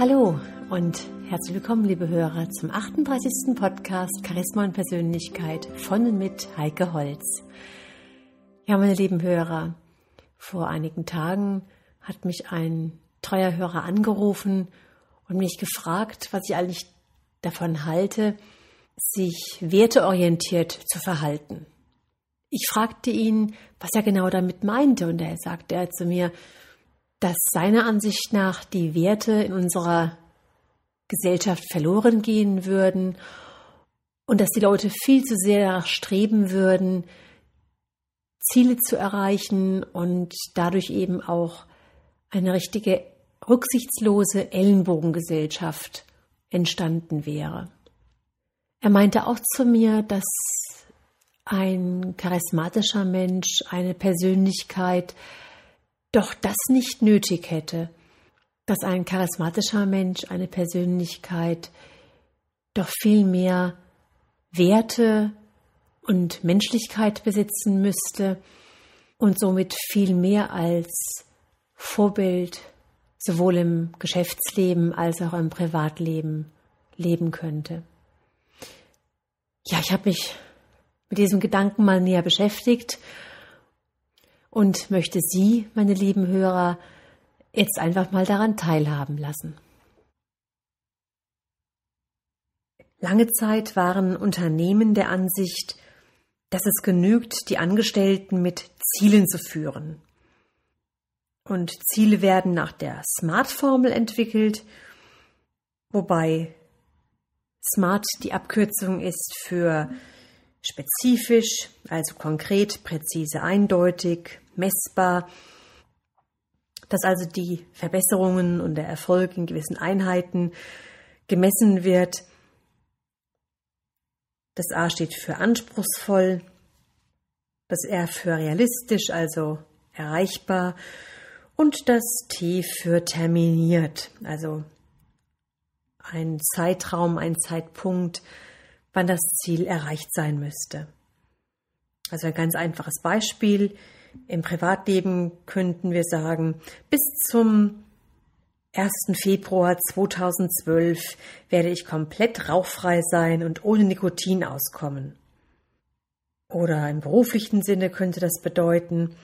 Hallo und herzlich willkommen, liebe Hörer, zum 38. Podcast Charisma und Persönlichkeit von und mit Heike Holz. Ja, meine lieben Hörer, vor einigen Tagen hat mich ein treuer Hörer angerufen und mich gefragt, was ich eigentlich davon halte, sich werteorientiert zu verhalten. Ich fragte ihn, was er genau damit meinte, und er sagte er zu mir, dass seiner Ansicht nach die Werte in unserer Gesellschaft verloren gehen würden und dass die Leute viel zu sehr streben würden, Ziele zu erreichen und dadurch eben auch eine richtige rücksichtslose Ellenbogengesellschaft entstanden wäre. Er meinte auch zu mir, dass ein charismatischer Mensch, eine Persönlichkeit, doch das nicht nötig hätte, dass ein charismatischer Mensch, eine Persönlichkeit doch viel mehr Werte und Menschlichkeit besitzen müsste und somit viel mehr als Vorbild sowohl im Geschäftsleben als auch im Privatleben leben könnte. Ja, ich habe mich mit diesem Gedanken mal näher beschäftigt und möchte Sie, meine lieben Hörer, jetzt einfach mal daran teilhaben lassen. Lange Zeit waren Unternehmen der Ansicht, dass es genügt, die Angestellten mit Zielen zu führen. Und Ziele werden nach der SMART-Formel entwickelt, wobei SMART die Abkürzung ist für spezifisch, also konkret, präzise, eindeutig, messbar, dass also die Verbesserungen und der Erfolg in gewissen Einheiten gemessen wird. Das A steht für anspruchsvoll, das R für realistisch, also erreichbar und das T für terminiert, also ein Zeitraum, ein Zeitpunkt, wann das Ziel erreicht sein müsste. Also ein ganz einfaches Beispiel. Im Privatleben könnten wir sagen, bis zum 1. Februar 2012 werde ich komplett rauchfrei sein und ohne Nikotin auskommen. Oder im beruflichen Sinne könnte das bedeuten,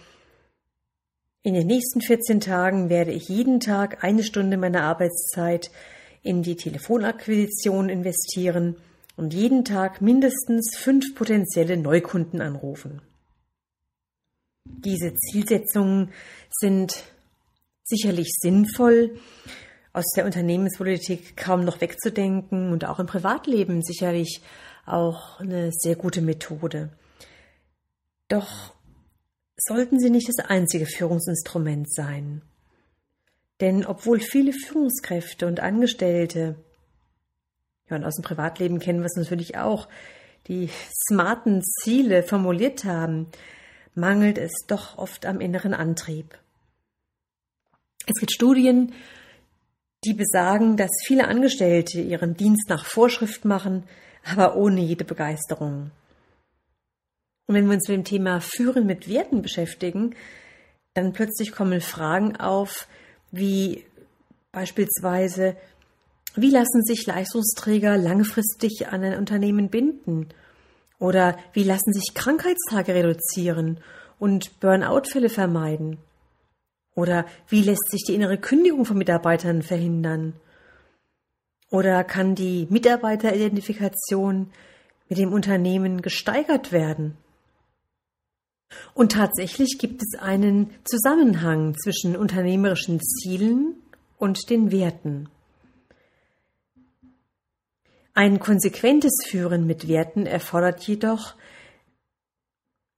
in den nächsten 14 Tagen werde ich jeden Tag eine Stunde meiner Arbeitszeit in die Telefonakquisition investieren und jeden Tag mindestens fünf potenzielle Neukunden anrufen. Diese Zielsetzungen sind sicherlich sinnvoll, aus der Unternehmenspolitik kaum noch wegzudenken und auch im Privatleben sicherlich auch eine sehr gute Methode. Doch sollten sie nicht das einzige Führungsinstrument sein. Denn obwohl viele Führungskräfte und Angestellte ja, und aus dem Privatleben kennen wir es natürlich auch, die smarten Ziele formuliert haben, mangelt es doch oft am inneren Antrieb. Es gibt Studien, die besagen, dass viele Angestellte ihren Dienst nach Vorschrift machen, aber ohne jede Begeisterung. Und wenn wir uns mit dem Thema Führen mit Werten beschäftigen, dann plötzlich kommen Fragen auf, wie beispielsweise, wie lassen sich Leistungsträger langfristig an ein Unternehmen binden? Oder wie lassen sich Krankheitstage reduzieren und Burnout-Fälle vermeiden? Oder wie lässt sich die innere Kündigung von Mitarbeitern verhindern? Oder kann die Mitarbeiteridentifikation mit dem Unternehmen gesteigert werden? Und tatsächlich gibt es einen Zusammenhang zwischen unternehmerischen Zielen und den Werten. Ein konsequentes Führen mit Werten erfordert jedoch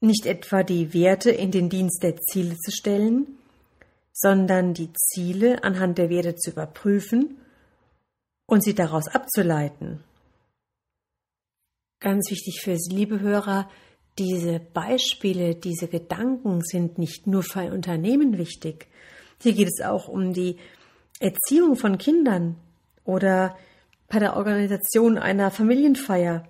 nicht etwa die Werte in den Dienst der Ziele zu stellen, sondern die Ziele anhand der Werte zu überprüfen und sie daraus abzuleiten. Ganz wichtig für Sie, liebe Hörer, diese Beispiele, diese Gedanken sind nicht nur für ein Unternehmen wichtig. Hier geht es auch um die Erziehung von Kindern oder bei der Organisation einer Familienfeier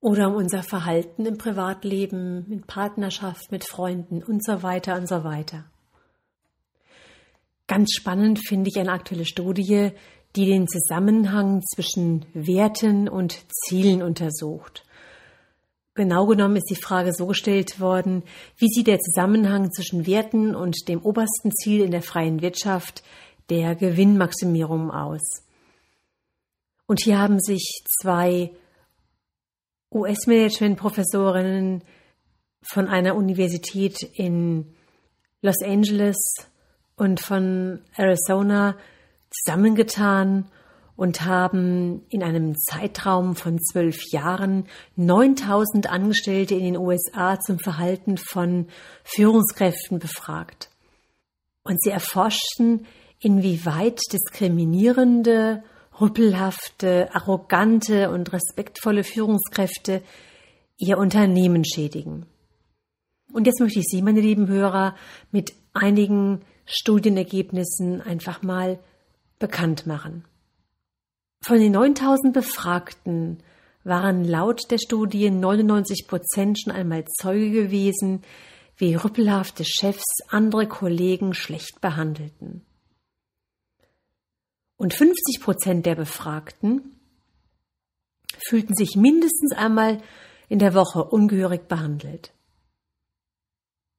oder um unser Verhalten im Privatleben, in Partnerschaft mit Freunden und so weiter und so weiter. Ganz spannend finde ich eine aktuelle Studie, die den Zusammenhang zwischen Werten und Zielen untersucht. Genau genommen ist die Frage so gestellt worden, wie sieht der Zusammenhang zwischen Werten und dem obersten Ziel in der freien Wirtschaft, der Gewinnmaximierung aus. Und hier haben sich zwei US-Management-Professorinnen von einer Universität in Los Angeles und von Arizona zusammengetan und haben in einem Zeitraum von zwölf Jahren 9000 Angestellte in den USA zum Verhalten von Führungskräften befragt. Und sie erforschten, inwieweit diskriminierende, rüppelhafte, arrogante und respektvolle Führungskräfte ihr Unternehmen schädigen. Und jetzt möchte ich Sie, meine lieben Hörer, mit einigen Studienergebnissen einfach mal bekannt machen. Von den 9000 Befragten waren laut der Studie 99 Prozent schon einmal Zeuge gewesen, wie rüppelhafte Chefs andere Kollegen schlecht behandelten. Und 50 Prozent der Befragten fühlten sich mindestens einmal in der Woche ungehörig behandelt.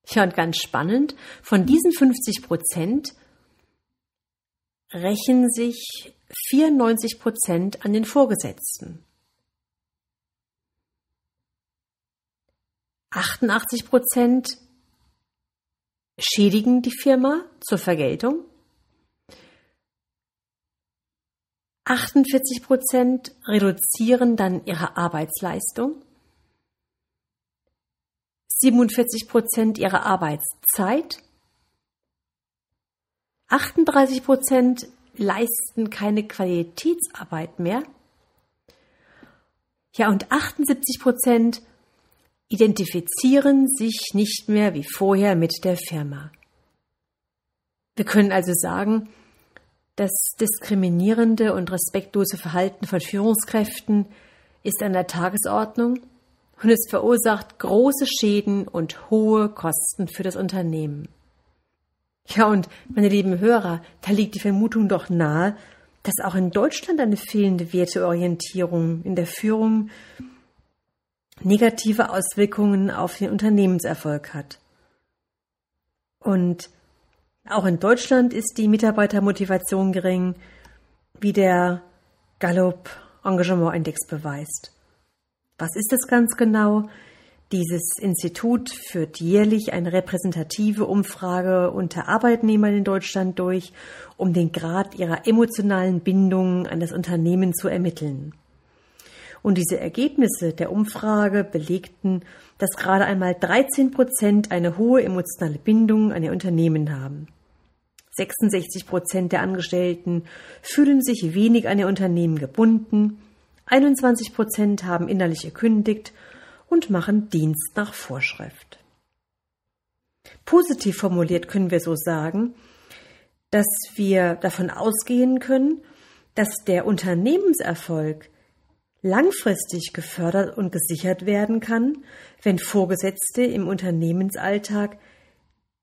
Ja, und ganz spannend, von diesen 50 Prozent rächen sich 94 Prozent an den Vorgesetzten. 88 Prozent schädigen die Firma zur Vergeltung. 48 Prozent reduzieren dann ihre Arbeitsleistung. 47 Prozent ihrer Arbeitszeit. 38 Prozent leisten keine Qualitätsarbeit mehr. Ja, und 78 Prozent identifizieren sich nicht mehr wie vorher mit der Firma. Wir können also sagen, das diskriminierende und respektlose Verhalten von Führungskräften ist an der Tagesordnung und es verursacht große Schäden und hohe Kosten für das Unternehmen. Ja, und meine lieben Hörer, da liegt die Vermutung doch nahe, dass auch in Deutschland eine fehlende Werteorientierung in der Führung negative Auswirkungen auf den Unternehmenserfolg hat. Und auch in Deutschland ist die Mitarbeitermotivation gering, wie der Gallup Engagement Index beweist. Was ist es ganz genau? Dieses Institut führt jährlich eine repräsentative Umfrage unter Arbeitnehmern in Deutschland durch, um den Grad ihrer emotionalen Bindung an das Unternehmen zu ermitteln. Und diese Ergebnisse der Umfrage belegten, dass gerade einmal 13 Prozent eine hohe emotionale Bindung an ihr Unternehmen haben. 66 Prozent der Angestellten fühlen sich wenig an ihr Unternehmen gebunden, 21 Prozent haben innerlich gekündigt und machen Dienst nach Vorschrift. Positiv formuliert können wir so sagen, dass wir davon ausgehen können, dass der Unternehmenserfolg langfristig gefördert und gesichert werden kann, wenn Vorgesetzte im Unternehmensalltag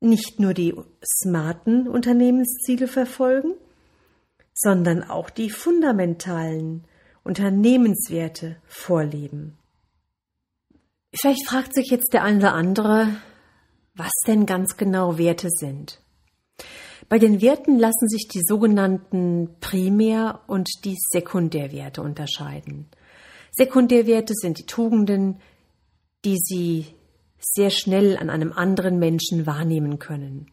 nicht nur die smarten Unternehmensziele verfolgen, sondern auch die fundamentalen Unternehmenswerte vorleben. Vielleicht fragt sich jetzt der eine oder andere, was denn ganz genau Werte sind. Bei den Werten lassen sich die sogenannten Primär- und die Sekundärwerte unterscheiden. Sekundärwerte sind die Tugenden, die Sie sehr schnell an einem anderen Menschen wahrnehmen können.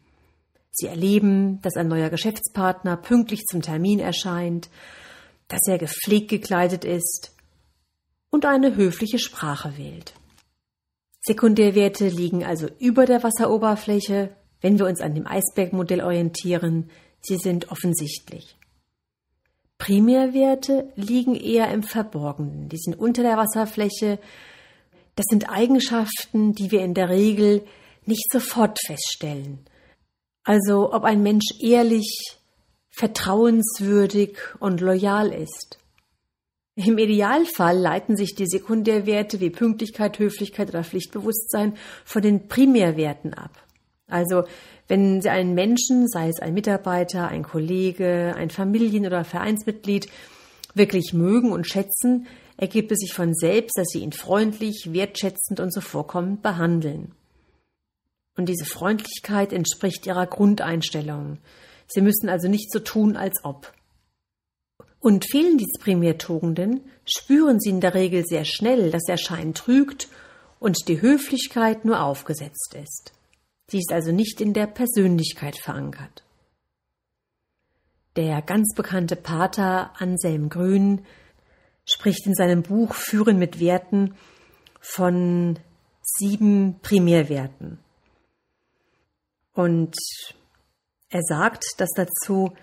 Sie erleben, dass ein neuer Geschäftspartner pünktlich zum Termin erscheint, dass er gepflegt gekleidet ist und eine höfliche Sprache wählt. Sekundärwerte liegen also über der Wasseroberfläche, wenn wir uns an dem Eisbergmodell orientieren, sie sind offensichtlich. Primärwerte liegen eher im Verborgenen, die sind unter der Wasserfläche. Das sind Eigenschaften, die wir in der Regel nicht sofort feststellen. Also ob ein Mensch ehrlich, vertrauenswürdig und loyal ist. Im Idealfall leiten sich die Sekundärwerte wie Pünktlichkeit, Höflichkeit oder Pflichtbewusstsein von den Primärwerten ab. Also, wenn Sie einen Menschen, sei es ein Mitarbeiter, ein Kollege, ein Familien- oder Vereinsmitglied, wirklich mögen und schätzen, ergibt es sich von selbst, dass Sie ihn freundlich, wertschätzend und zuvorkommend behandeln. Und diese Freundlichkeit entspricht Ihrer Grundeinstellung. Sie müssen also nicht so tun, als ob. Und fehlen diese Primärtugenden, spüren Sie in der Regel sehr schnell, dass der Schein trügt und die Höflichkeit nur aufgesetzt ist. Sie ist also nicht in der Persönlichkeit verankert. Der ganz bekannte Pater Anselm Grün spricht in seinem Buch Führen mit Werten von sieben Primärwerten. Und er sagt, dass dazu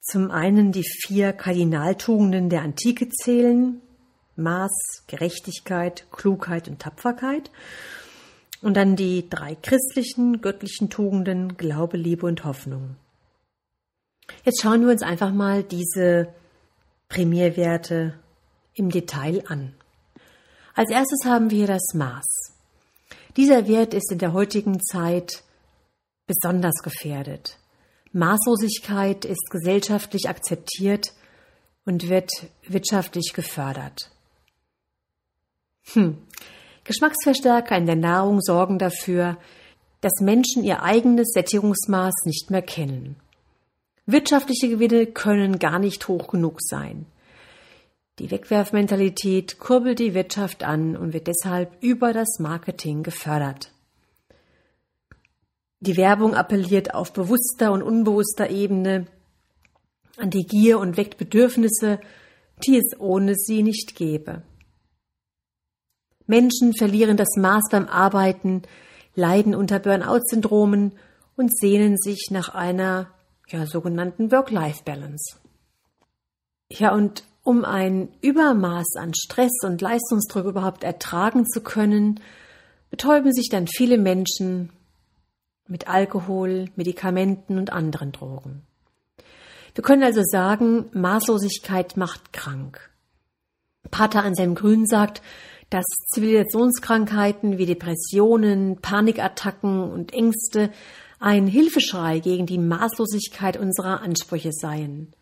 zum einen die vier Kardinaltugenden der Antike zählen, Maß, Gerechtigkeit, Klugheit und Tapferkeit, und dann die drei christlichen, göttlichen Tugenden, Glaube, Liebe und Hoffnung. Jetzt schauen wir uns einfach mal diese Primärwerte im Detail an. Als erstes haben wir das Maß. Dieser Wert ist in der heutigen Zeit besonders gefährdet. Maßlosigkeit ist gesellschaftlich akzeptiert und wird wirtschaftlich gefördert. Hm. Geschmacksverstärker in der Nahrung sorgen dafür, dass Menschen ihr eigenes Sättigungsmaß nicht mehr kennen. Wirtschaftliche Gewinne können gar nicht hoch genug sein. Die Wegwerfmentalität kurbelt die Wirtschaft an und wird deshalb über das Marketing gefördert. Die Werbung appelliert auf bewusster und unbewusster Ebene an die Gier und weckt Bedürfnisse, die es ohne sie nicht gäbe. Menschen verlieren das Maß beim Arbeiten, leiden unter Burnout-Syndromen und sehnen sich nach einer ja, sogenannten Work-Life-Balance. Ja, und um ein Übermaß an Stress und Leistungsdruck überhaupt ertragen zu können, betäuben sich dann viele Menschen mit Alkohol, Medikamenten und anderen Drogen. Wir können also sagen, Maßlosigkeit macht krank. Pater Anselm Grün sagt, dass Zivilisationskrankheiten wie Depressionen, Panikattacken und Ängste ein Hilfeschrei gegen die Maßlosigkeit unserer Ansprüche seien.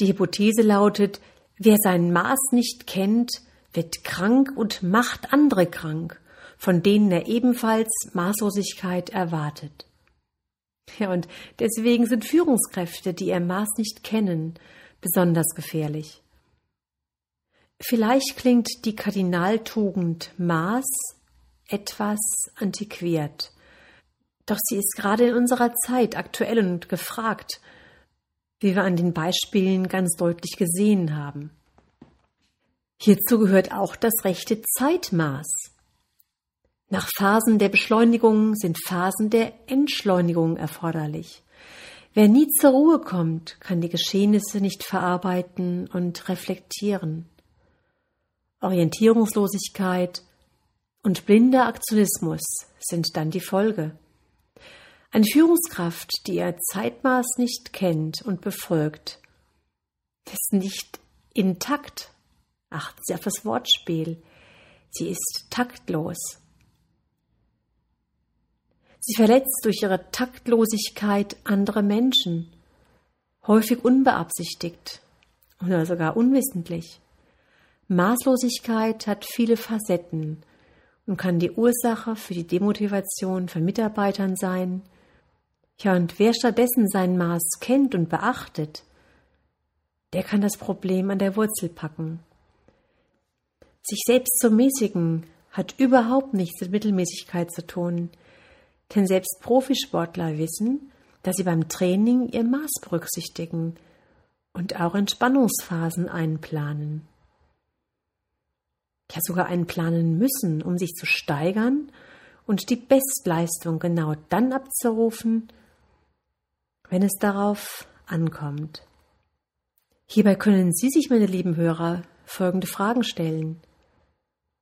Die Hypothese lautet, wer sein Maß nicht kennt, wird krank und macht andere krank von denen er ebenfalls Maßlosigkeit erwartet. Ja, und deswegen sind Führungskräfte, die ihr Maß nicht kennen, besonders gefährlich. Vielleicht klingt die Kardinaltugend Maß etwas antiquiert, doch sie ist gerade in unserer Zeit aktuell und gefragt, wie wir an den Beispielen ganz deutlich gesehen haben. Hierzu gehört auch das rechte Zeitmaß. Nach Phasen der Beschleunigung sind Phasen der Entschleunigung erforderlich. Wer nie zur Ruhe kommt, kann die Geschehnisse nicht verarbeiten und reflektieren. Orientierungslosigkeit und blinder Aktionismus sind dann die Folge. Eine Führungskraft, die ihr Zeitmaß nicht kennt und befolgt, ist nicht intakt. Achten Sie auf das Wortspiel. Sie ist taktlos. Sie verletzt durch ihre Taktlosigkeit andere Menschen, häufig unbeabsichtigt oder sogar unwissentlich. Maßlosigkeit hat viele Facetten und kann die Ursache für die Demotivation von Mitarbeitern sein. Ja, und wer stattdessen sein Maß kennt und beachtet, der kann das Problem an der Wurzel packen. Sich selbst zu mäßigen hat überhaupt nichts mit Mittelmäßigkeit zu tun. Denn selbst Profisportler wissen, dass sie beim Training ihr Maß berücksichtigen und auch Entspannungsphasen einplanen. Ja, sogar einplanen müssen, um sich zu steigern und die Bestleistung genau dann abzurufen, wenn es darauf ankommt. Hierbei können Sie sich, meine lieben Hörer, folgende Fragen stellen.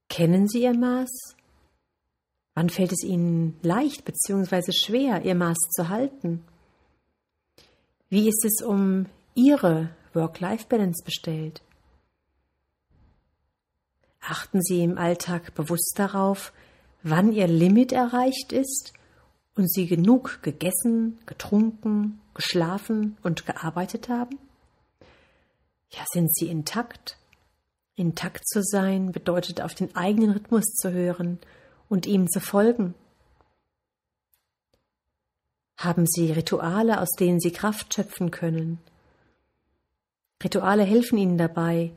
Kennen Sie Ihr Maß? Wann fällt es Ihnen leicht bzw. schwer, Ihr Maß zu halten? Wie ist es um Ihre Work-Life-Balance bestellt? Achten Sie im Alltag bewusst darauf, wann Ihr Limit erreicht ist und Sie genug gegessen, getrunken, geschlafen und gearbeitet haben? Ja, sind Sie intakt? Intakt zu sein bedeutet auf den eigenen Rhythmus zu hören und ihm zu folgen. Haben Sie Rituale, aus denen Sie Kraft schöpfen können? Rituale helfen Ihnen dabei,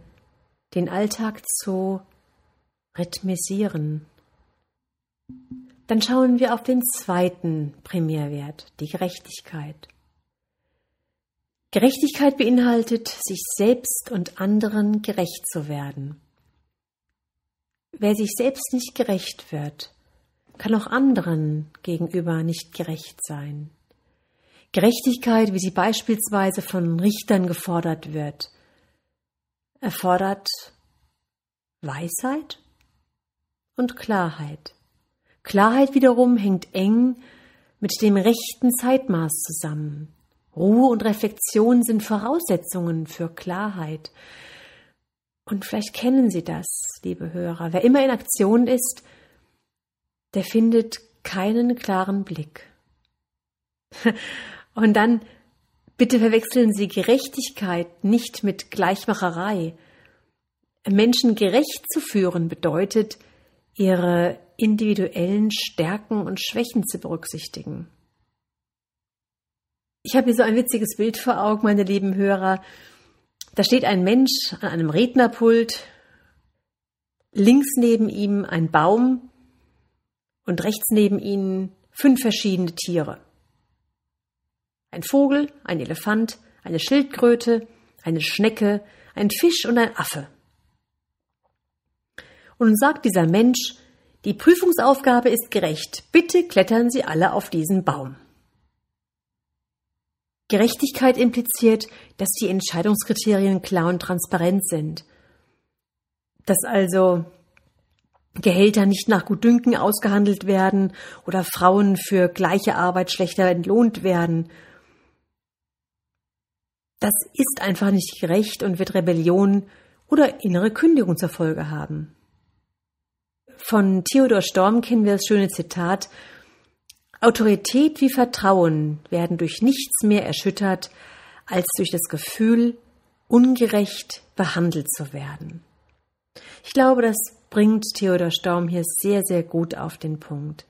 den Alltag zu rhythmisieren. Dann schauen wir auf den zweiten Primärwert, die Gerechtigkeit. Gerechtigkeit beinhaltet, sich selbst und anderen gerecht zu werden. Wer sich selbst nicht gerecht wird, kann auch anderen gegenüber nicht gerecht sein. Gerechtigkeit, wie sie beispielsweise von Richtern gefordert wird, erfordert Weisheit und Klarheit. Klarheit wiederum hängt eng mit dem rechten Zeitmaß zusammen. Ruhe und Reflexion sind Voraussetzungen für Klarheit. Und vielleicht kennen Sie das, liebe Hörer. Wer immer in Aktion ist, der findet keinen klaren Blick. Und dann bitte verwechseln Sie Gerechtigkeit nicht mit Gleichmacherei. Menschen gerecht zu führen bedeutet, ihre individuellen Stärken und Schwächen zu berücksichtigen. Ich habe hier so ein witziges Bild vor Augen, meine lieben Hörer. Da steht ein Mensch an einem Rednerpult, links neben ihm ein Baum und rechts neben ihnen fünf verschiedene Tiere. Ein Vogel, ein Elefant, eine Schildkröte, eine Schnecke, ein Fisch und ein Affe. Und nun sagt dieser Mensch, die Prüfungsaufgabe ist gerecht. Bitte klettern Sie alle auf diesen Baum. Gerechtigkeit impliziert, dass die Entscheidungskriterien klar und transparent sind. Dass also Gehälter nicht nach Gutdünken ausgehandelt werden oder Frauen für gleiche Arbeit schlechter entlohnt werden. Das ist einfach nicht gerecht und wird Rebellion oder innere Kündigung zur Folge haben. Von Theodor Storm kennen wir das schöne Zitat Autorität wie Vertrauen werden durch nichts mehr erschüttert als durch das Gefühl, ungerecht behandelt zu werden. Ich glaube, das bringt Theodor Storm hier sehr, sehr gut auf den Punkt.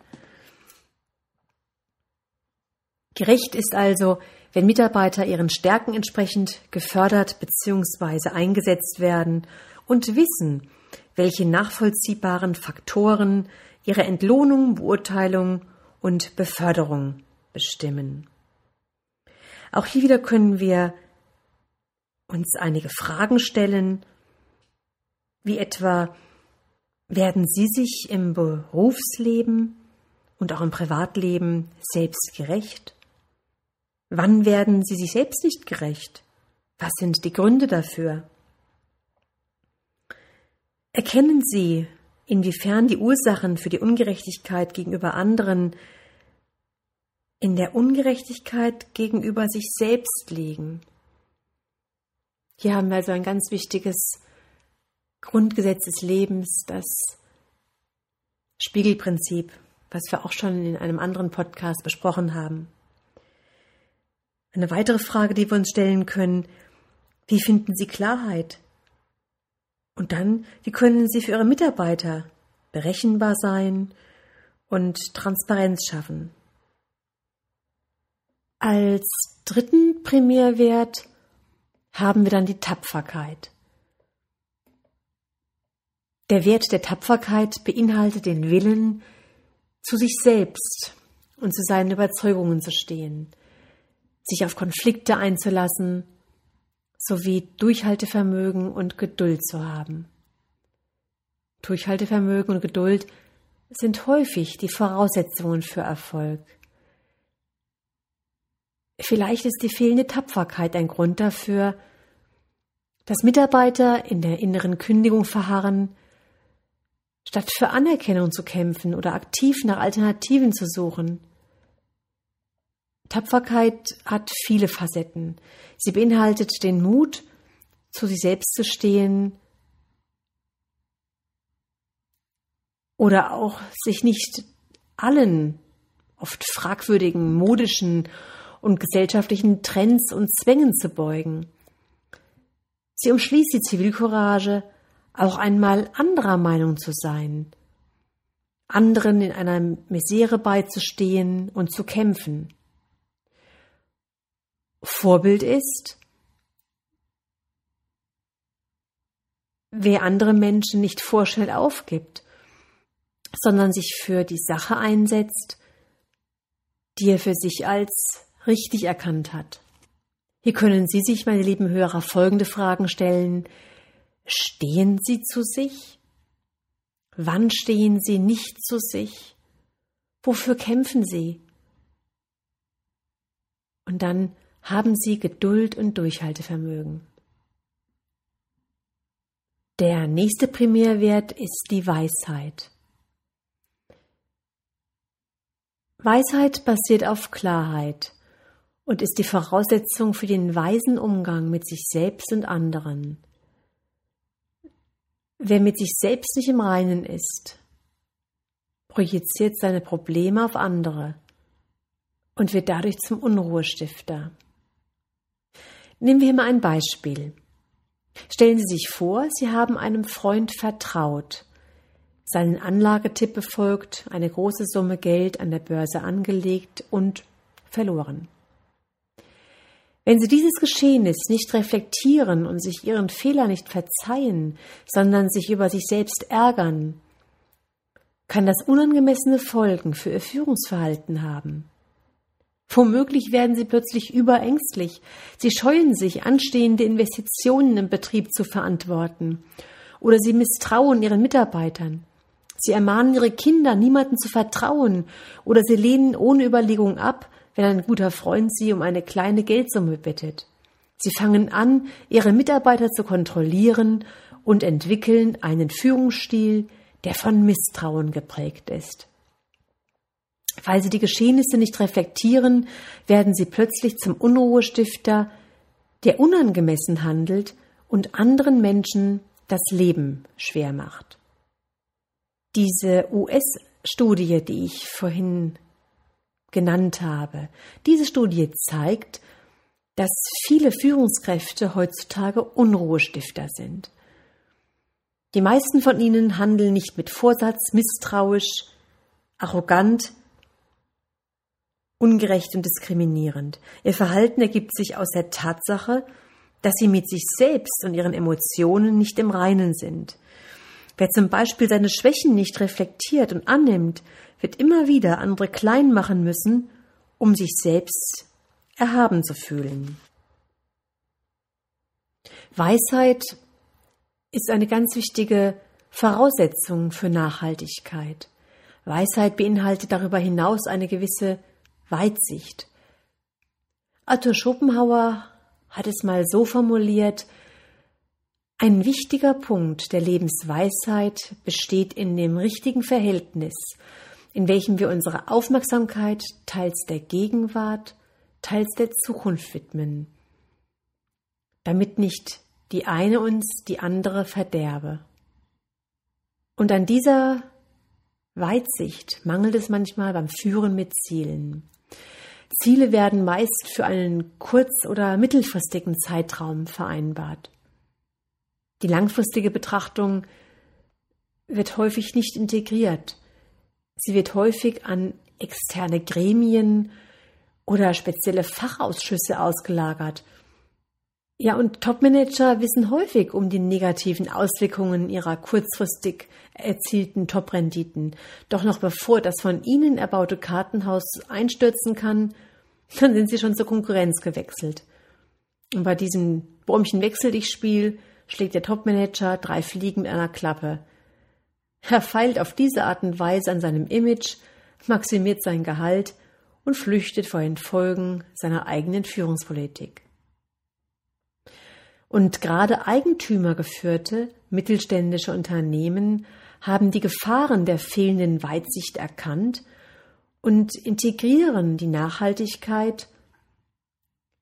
Gerecht ist also, wenn Mitarbeiter ihren Stärken entsprechend gefördert bzw. eingesetzt werden und wissen, welche nachvollziehbaren Faktoren ihre Entlohnung, Beurteilung und Beförderung bestimmen. Auch hier wieder können wir uns einige Fragen stellen, wie etwa, werden Sie sich im Berufsleben und auch im Privatleben selbst gerecht? Wann werden Sie sich selbst nicht gerecht? Was sind die Gründe dafür? Erkennen Sie, inwiefern die Ursachen für die Ungerechtigkeit gegenüber anderen in der Ungerechtigkeit gegenüber sich selbst liegen. Hier haben wir also ein ganz wichtiges Grundgesetz des Lebens, das Spiegelprinzip, was wir auch schon in einem anderen Podcast besprochen haben. Eine weitere Frage, die wir uns stellen können, wie finden Sie Klarheit? Und dann, wie können Sie für Ihre Mitarbeiter berechenbar sein und Transparenz schaffen? Als dritten Primärwert haben wir dann die Tapferkeit. Der Wert der Tapferkeit beinhaltet den Willen, zu sich selbst und zu seinen Überzeugungen zu stehen, sich auf Konflikte einzulassen, sowie Durchhaltevermögen und Geduld zu haben. Durchhaltevermögen und Geduld sind häufig die Voraussetzungen für Erfolg. Vielleicht ist die fehlende Tapferkeit ein Grund dafür, dass Mitarbeiter in der inneren Kündigung verharren, statt für Anerkennung zu kämpfen oder aktiv nach Alternativen zu suchen. Tapferkeit hat viele Facetten. Sie beinhaltet den Mut, zu sich selbst zu stehen oder auch sich nicht allen oft fragwürdigen modischen und gesellschaftlichen Trends und Zwängen zu beugen. Sie umschließt die Zivilcourage, auch einmal anderer Meinung zu sein, anderen in einer Misere beizustehen und zu kämpfen. Vorbild ist, wer andere Menschen nicht vorschnell aufgibt, sondern sich für die Sache einsetzt, die er für sich als richtig erkannt hat. Hier können Sie sich, meine lieben Hörer, folgende Fragen stellen. Stehen Sie zu sich? Wann stehen Sie nicht zu sich? Wofür kämpfen Sie? Und dann haben Sie Geduld und Durchhaltevermögen. Der nächste Primärwert ist die Weisheit. Weisheit basiert auf Klarheit und ist die Voraussetzung für den weisen Umgang mit sich selbst und anderen. Wer mit sich selbst nicht im Reinen ist, projiziert seine Probleme auf andere und wird dadurch zum Unruhestifter. Nehmen wir mal ein Beispiel. Stellen Sie sich vor, Sie haben einem Freund vertraut, seinen Anlagetipp befolgt, eine große Summe Geld an der Börse angelegt und verloren. Wenn Sie dieses Geschehnis nicht reflektieren und sich Ihren Fehler nicht verzeihen, sondern sich über sich selbst ärgern, kann das unangemessene Folgen für Ihr Führungsverhalten haben. Womöglich werden sie plötzlich überängstlich. Sie scheuen sich, anstehende Investitionen im Betrieb zu verantworten. Oder sie misstrauen ihren Mitarbeitern. Sie ermahnen ihre Kinder, niemanden zu vertrauen. Oder sie lehnen ohne Überlegung ab, wenn ein guter Freund sie um eine kleine Geldsumme bittet. Sie fangen an, ihre Mitarbeiter zu kontrollieren und entwickeln einen Führungsstil, der von Misstrauen geprägt ist. Weil sie die Geschehnisse nicht reflektieren, werden sie plötzlich zum Unruhestifter, der unangemessen handelt und anderen Menschen das Leben schwer macht. Diese US-Studie, die ich vorhin genannt habe, diese Studie zeigt, dass viele Führungskräfte heutzutage Unruhestifter sind. Die meisten von ihnen handeln nicht mit Vorsatz, misstrauisch, arrogant, ungerecht und diskriminierend. Ihr Verhalten ergibt sich aus der Tatsache, dass sie mit sich selbst und ihren Emotionen nicht im Reinen sind. Wer zum Beispiel seine Schwächen nicht reflektiert und annimmt, wird immer wieder andere klein machen müssen, um sich selbst erhaben zu fühlen. Weisheit ist eine ganz wichtige Voraussetzung für Nachhaltigkeit. Weisheit beinhaltet darüber hinaus eine gewisse Weitsicht. Arthur Schopenhauer hat es mal so formuliert, ein wichtiger Punkt der Lebensweisheit besteht in dem richtigen Verhältnis, in welchem wir unsere Aufmerksamkeit teils der Gegenwart, teils der Zukunft widmen, damit nicht die eine uns die andere verderbe. Und an dieser Weitsicht mangelt es manchmal beim Führen mit Zielen. Ziele werden meist für einen kurz- oder mittelfristigen Zeitraum vereinbart. Die langfristige Betrachtung wird häufig nicht integriert. Sie wird häufig an externe Gremien oder spezielle Fachausschüsse ausgelagert. Ja, und Topmanager wissen häufig um die negativen Auswirkungen ihrer kurzfristig erzielten Toprenditen. Doch noch bevor das von ihnen erbaute Kartenhaus einstürzen kann, dann sind sie schon zur Konkurrenz gewechselt. Und bei diesem Bäumchen-Wechsel-Dich-Spiel schlägt der Topmanager drei Fliegen mit einer Klappe. Er feilt auf diese Art und Weise an seinem Image, maximiert sein Gehalt und flüchtet vor den Folgen seiner eigenen Führungspolitik. Und gerade eigentümergeführte mittelständische Unternehmen haben die Gefahren der fehlenden Weitsicht erkannt und integrieren die Nachhaltigkeit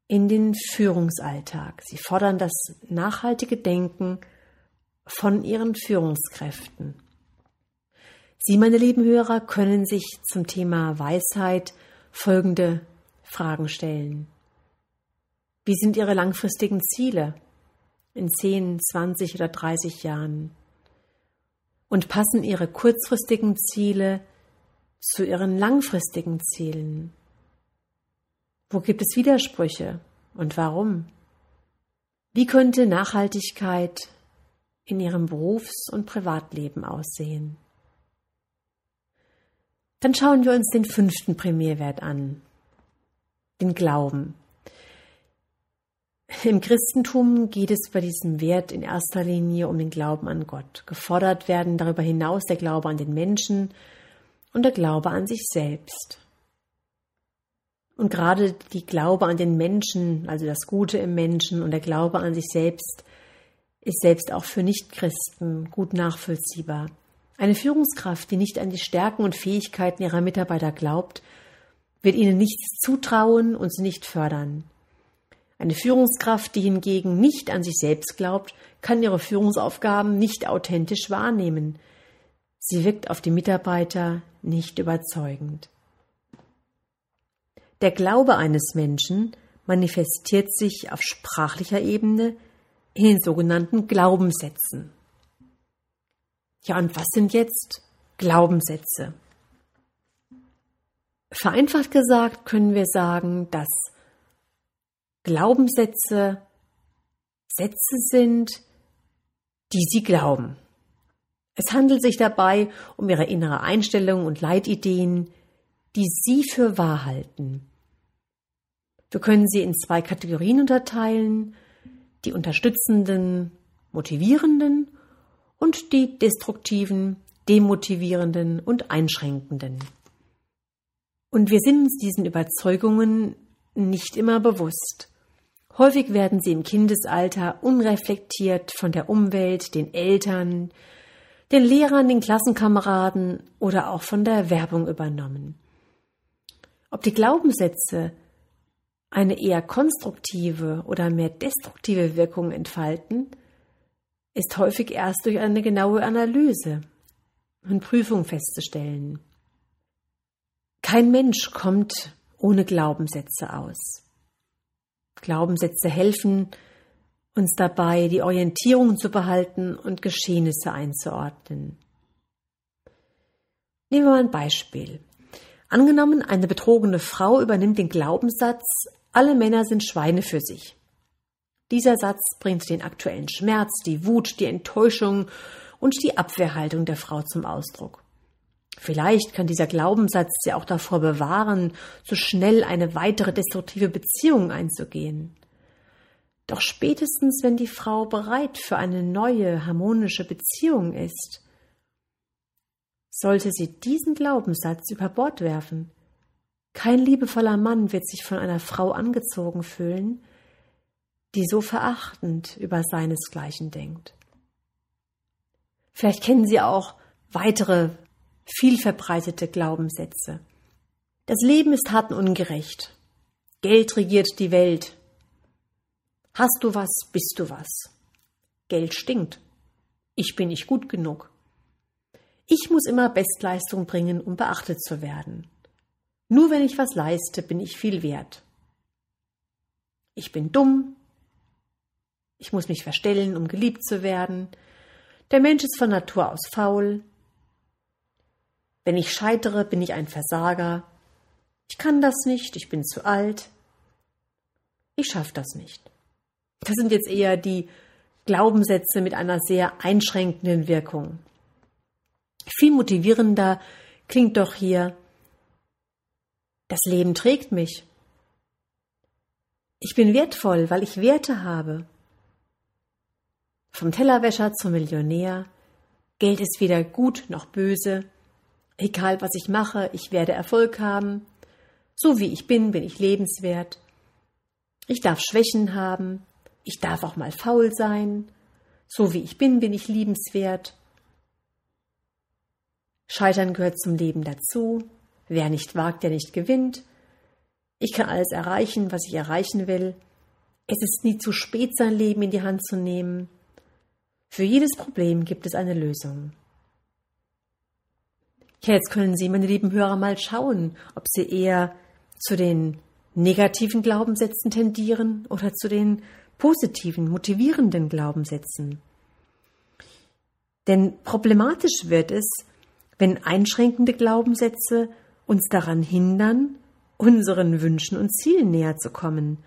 in den Führungsalltag. Sie fordern das nachhaltige Denken von ihren Führungskräften. Sie, meine lieben Hörer, können sich zum Thema Weisheit folgende Fragen stellen. Wie sind Ihre langfristigen Ziele in 10, 20 oder 30 Jahren? Und passen Ihre kurzfristigen Ziele zu Ihren langfristigen Zielen? Wo gibt es Widersprüche und warum? Wie könnte Nachhaltigkeit in Ihrem Berufs- und Privatleben aussehen? Dann schauen wir uns den fünften Primärwert an, den Glauben. Im Christentum geht es bei diesem Wert in erster Linie um den Glauben an Gott. Gefordert werden darüber hinaus der Glaube an den Menschen und der Glaube an sich selbst. Und gerade die Glaube an den Menschen, also das Gute im Menschen und der Glaube an sich selbst, ist selbst auch für Nichtchristen gut nachvollziehbar. Eine Führungskraft, die nicht an die Stärken und Fähigkeiten ihrer Mitarbeiter glaubt, wird ihnen nichts zutrauen und sie nicht fördern. Eine Führungskraft, die hingegen nicht an sich selbst glaubt, kann ihre Führungsaufgaben nicht authentisch wahrnehmen. Sie wirkt auf die Mitarbeiter nicht überzeugend. Der Glaube eines Menschen manifestiert sich auf sprachlicher Ebene in den sogenannten Glaubenssätzen. Ja, und was sind jetzt Glaubenssätze? Vereinfacht gesagt können wir sagen, dass Glaubenssätze Sätze sind, die Sie glauben. Es handelt sich dabei um Ihre innere Einstellung und Leitideen, die Sie für wahr halten. Wir können sie in zwei Kategorien unterteilen, die unterstützenden, motivierenden und die destruktiven, demotivierenden und einschränkenden. Und wir sind uns diesen Überzeugungen nicht immer bewusst. Häufig werden sie im Kindesalter unreflektiert von der Umwelt, den Eltern, den Lehrern, den Klassenkameraden oder auch von der Werbung übernommen. Ob die Glaubenssätze eine eher konstruktive oder mehr destruktive Wirkung entfalten, ist häufig erst durch eine genaue Analyse und Prüfung festzustellen. Kein Mensch kommt ohne Glaubenssätze aus. Glaubenssätze helfen uns dabei, die Orientierung zu behalten und Geschehnisse einzuordnen. Nehmen wir mal ein Beispiel. Angenommen, eine betrogene Frau übernimmt den Glaubenssatz, alle Männer sind Schweine für sich. Dieser Satz bringt den aktuellen Schmerz, die Wut, die Enttäuschung und die Abwehrhaltung der Frau zum Ausdruck. Vielleicht kann dieser Glaubenssatz sie auch davor bewahren, so schnell eine weitere destruktive Beziehung einzugehen. Doch spätestens, wenn die Frau bereit für eine neue, harmonische Beziehung ist, sollte sie diesen Glaubenssatz über Bord werfen. Kein liebevoller Mann wird sich von einer Frau angezogen fühlen, die so verachtend über seinesgleichen denkt. Vielleicht kennen Sie auch weitere viel verbreitete Glaubenssätze. Das Leben ist hart und ungerecht. Geld regiert die Welt. Hast du was, bist du was. Geld stinkt. Ich bin nicht gut genug. Ich muss immer Bestleistung bringen, um beachtet zu werden. Nur wenn ich was leiste, bin ich viel wert. Ich bin dumm. Ich muss mich verstellen, um geliebt zu werden. Der Mensch ist von Natur aus faul. Wenn ich scheitere, bin ich ein Versager. Ich kann das nicht, ich bin zu alt. Ich schaffe das nicht. Das sind jetzt eher die Glaubenssätze mit einer sehr einschränkenden Wirkung. Viel motivierender klingt doch hier, das Leben trägt mich. Ich bin wertvoll, weil ich Werte habe. Vom Tellerwäscher zum Millionär. Geld ist weder gut noch böse. Egal was ich mache, ich werde Erfolg haben. So wie ich bin, bin ich lebenswert. Ich darf Schwächen haben. Ich darf auch mal faul sein. So wie ich bin, bin ich liebenswert. Scheitern gehört zum Leben dazu. Wer nicht wagt, der nicht gewinnt. Ich kann alles erreichen, was ich erreichen will. Es ist nie zu spät, sein Leben in die Hand zu nehmen. Für jedes Problem gibt es eine Lösung. Ja, jetzt können Sie, meine lieben Hörer, mal schauen, ob Sie eher zu den negativen Glaubenssätzen tendieren oder zu den positiven, motivierenden Glaubenssätzen. Denn problematisch wird es, wenn einschränkende Glaubenssätze uns daran hindern, unseren Wünschen und Zielen näher zu kommen.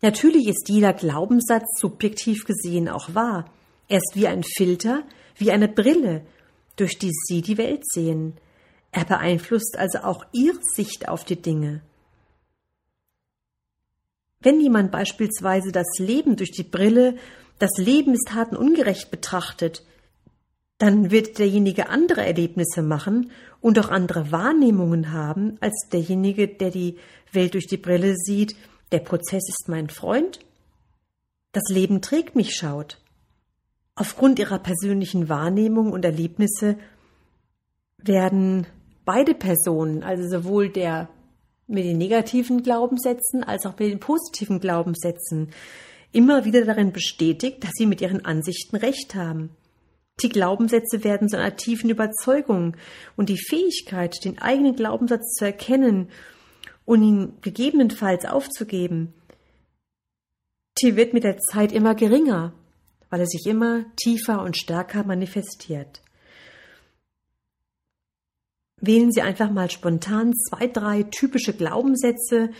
Natürlich ist jeder Glaubenssatz subjektiv gesehen auch wahr. Er ist wie ein Filter, wie eine Brille, durch die Sie die Welt sehen. Er beeinflusst also auch Ihre Sicht auf die Dinge. Wenn jemand beispielsweise das Leben durch die Brille, das Leben ist hart und ungerecht betrachtet, dann wird derjenige andere Erlebnisse machen und auch andere Wahrnehmungen haben als derjenige, der die Welt durch die Brille sieht, der Prozess ist mein Freund, das Leben trägt mich schaut. Aufgrund ihrer persönlichen Wahrnehmung und Erlebnisse werden beide Personen, also sowohl der mit den negativen Glaubenssätzen als auch mit den positiven Glaubenssätzen, immer wieder darin bestätigt, dass sie mit ihren Ansichten recht haben. Die Glaubenssätze werden zu einer tiefen Überzeugung und die Fähigkeit, den eigenen Glaubenssatz zu erkennen und ihn gegebenenfalls aufzugeben, die wird mit der Zeit immer geringer, weil er sich immer tiefer und stärker manifestiert. Wählen Sie einfach mal spontan zwei, drei typische Glaubenssätze,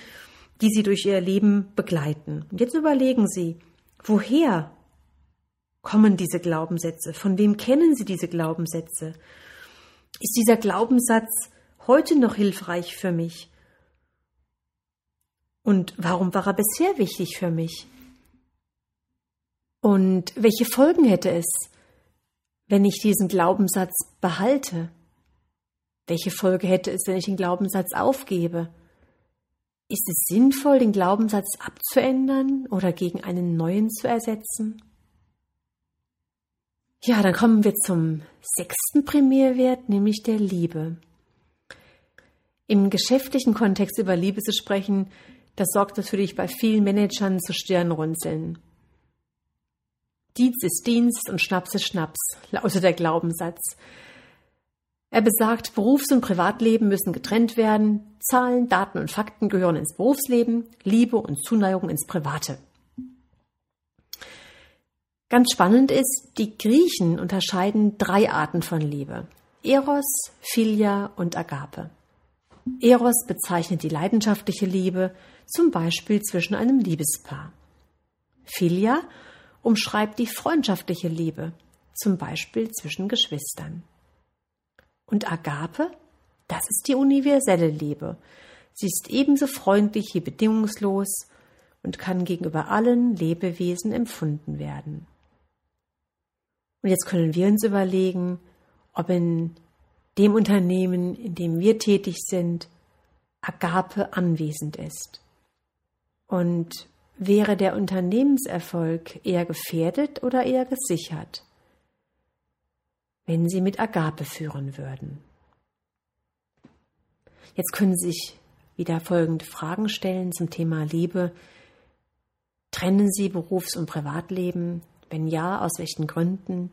die Sie durch Ihr Leben begleiten. Und jetzt überlegen Sie, woher kommen diese Glaubenssätze? Von wem kennen Sie diese Glaubenssätze? Ist dieser Glaubenssatz heute noch hilfreich für mich? Und warum war er bisher wichtig für mich? Und welche Folgen hätte es, wenn ich diesen Glaubenssatz behalte? Welche Folge hätte es, wenn ich den Glaubenssatz aufgebe? Ist es sinnvoll, den Glaubenssatz abzuändern oder gegen einen neuen zu ersetzen? Ja, dann kommen wir zum sechsten Primärwert, nämlich der Liebe. Im geschäftlichen Kontext über Liebe zu sprechen, das sorgt natürlich bei vielen Managern zu Stirnrunzeln. Dienst ist Dienst und Schnaps ist Schnaps, lautet der Glaubenssatz. Er besagt, Berufs- und Privatleben müssen getrennt werden, Zahlen, Daten und Fakten gehören ins Berufsleben, Liebe und Zuneigung ins Private. Ganz spannend ist, die Griechen unterscheiden drei Arten von Liebe. Eros, Philia und Agape. Eros bezeichnet die leidenschaftliche Liebe, zum Beispiel zwischen einem Liebespaar. Philia umschreibt die freundschaftliche Liebe, zum Beispiel zwischen Geschwistern. Und Agape, das ist die universelle Liebe. Sie ist ebenso freundlich wie bedingungslos und kann gegenüber allen Lebewesen empfunden werden. Und jetzt können wir uns überlegen, ob in dem Unternehmen, in dem wir tätig sind, Agape anwesend ist. Und wäre der Unternehmenserfolg eher gefährdet oder eher gesichert, wenn Sie mit Agape führen würden? Jetzt können Sie sich wieder folgende Fragen stellen zum Thema Liebe. Trennen Sie Berufs- und Privatleben? Wenn ja, aus welchen Gründen?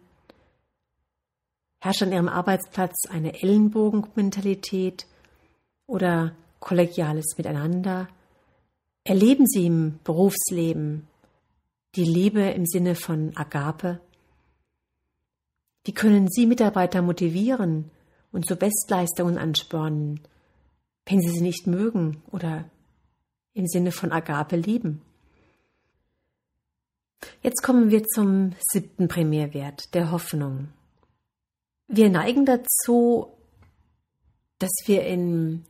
Herrscht an Ihrem Arbeitsplatz eine Ellenbogenmentalität oder kollegiales Miteinander? Erleben Sie im Berufsleben die Liebe im Sinne von Agape? Wie können Sie Mitarbeiter motivieren und zu Bestleistungen anspornen, wenn Sie sie nicht mögen oder im Sinne von Agape lieben? Jetzt kommen wir zum siebten Primärwert, der Hoffnung. Wir neigen dazu, dass wir in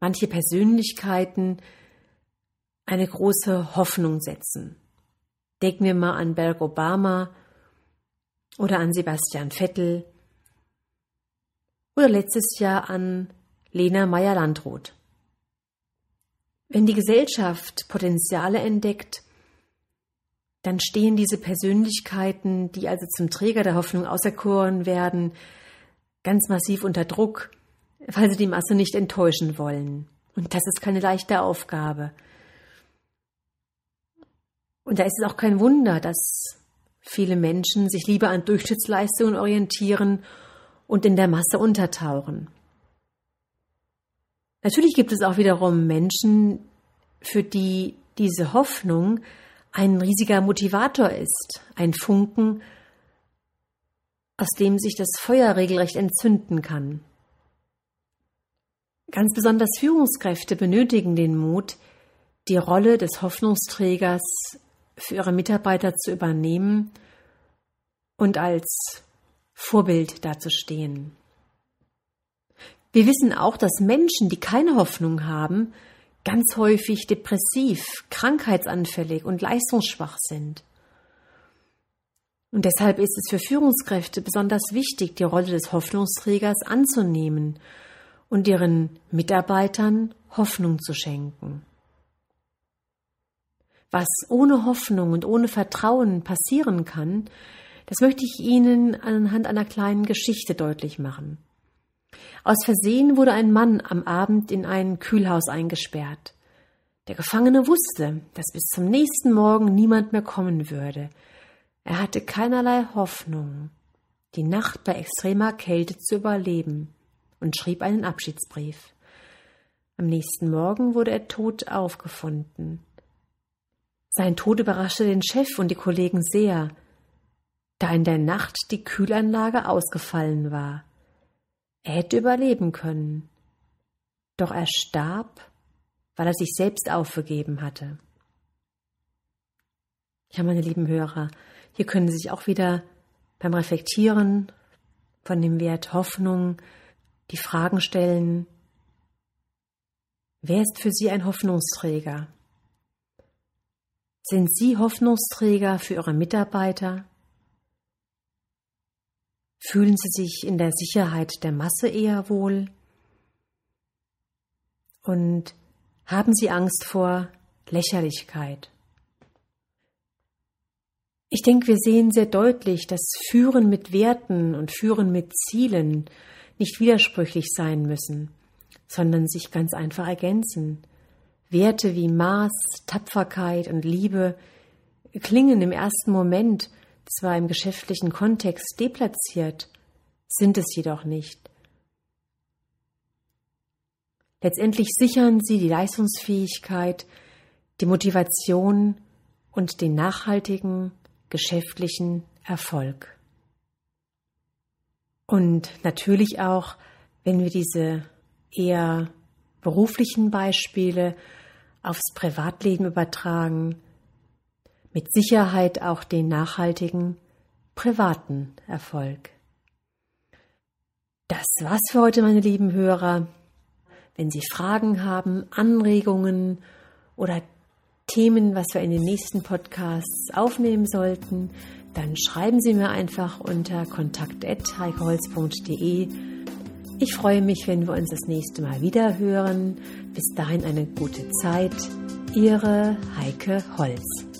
manche Persönlichkeiten eine große Hoffnung setzen. Denken wir mal an Barack Obama oder an Sebastian Vettel oder letztes Jahr an Lena Meyer-Landrut. Wenn die Gesellschaft Potenziale entdeckt, dann stehen diese Persönlichkeiten, die also zum Träger der Hoffnung auserkoren werden, ganz massiv unter Druck, weil sie die Masse nicht enttäuschen wollen. Und das ist keine leichte Aufgabe. Und da ist es auch kein Wunder, dass viele Menschen sich lieber an Durchschnittsleistungen orientieren und in der Masse untertauchen. Natürlich gibt es auch wiederum Menschen, für die diese Hoffnung ein riesiger Motivator ist, ein Funken, aus dem sich das Feuer regelrecht entzünden kann. Ganz besonders Führungskräfte benötigen den Mut, die Rolle des Hoffnungsträgers für ihre Mitarbeiter zu übernehmen und als Vorbild dazustehen. Wir wissen auch, dass Menschen, die keine Hoffnung haben, ganz häufig depressiv, krankheitsanfällig und leistungsschwach sind. Und deshalb ist es für Führungskräfte besonders wichtig, die Rolle des Hoffnungsträgers anzunehmen und ihren Mitarbeitern Hoffnung zu schenken. Was ohne Hoffnung und ohne Vertrauen passieren kann, das möchte ich Ihnen anhand einer kleinen Geschichte deutlich machen. Aus Versehen wurde ein Mann am Abend in ein Kühlhaus eingesperrt. Der Gefangene wusste, dass bis zum nächsten Morgen niemand mehr kommen würde. Er hatte keinerlei Hoffnung, die Nacht bei extremer Kälte zu überleben und schrieb einen Abschiedsbrief. Am nächsten Morgen wurde er tot aufgefunden. Sein Tod überraschte den Chef und die Kollegen sehr, da in der Nacht die Kühlanlage ausgefallen war. Er hätte überleben können. Doch er starb, weil er sich selbst aufgegeben hatte. Ja, meine lieben Hörer, hier können Sie sich auch wieder beim Reflektieren von dem Wert Hoffnung die Fragen stellen, wer ist für Sie ein Hoffnungsträger? Sind Sie Hoffnungsträger für Ihre Mitarbeiter? Fühlen Sie sich in der Sicherheit der Masse eher wohl? Und haben Sie Angst vor Lächerlichkeit? Ich denke, wir sehen sehr deutlich, dass Führen mit Werten und Führen mit Zielen nicht widersprüchlich sein müssen, sondern sich ganz einfach ergänzen. Werte wie Maß, Tapferkeit und Liebe klingen im ersten Moment zwar im geschäftlichen Kontext deplatziert, sind es jedoch nicht. Letztendlich sichern sie die Leistungsfähigkeit, die Motivation und den nachhaltigen geschäftlichen Erfolg. Und natürlich auch, wenn wir diese eher beruflichen Beispiele aufs Privatleben übertragen, mit Sicherheit auch den nachhaltigen privaten Erfolg. Das war's für heute, meine lieben Hörer. Wenn Sie Fragen haben, Anregungen oder Themen, was wir in den nächsten Podcasts aufnehmen sollten, dann schreiben Sie mir einfach unter kontakt.heikeholz.de. Ich freue mich, wenn wir uns das nächste Mal wieder hören. Bis dahin eine gute Zeit. Ihre Heike Holz.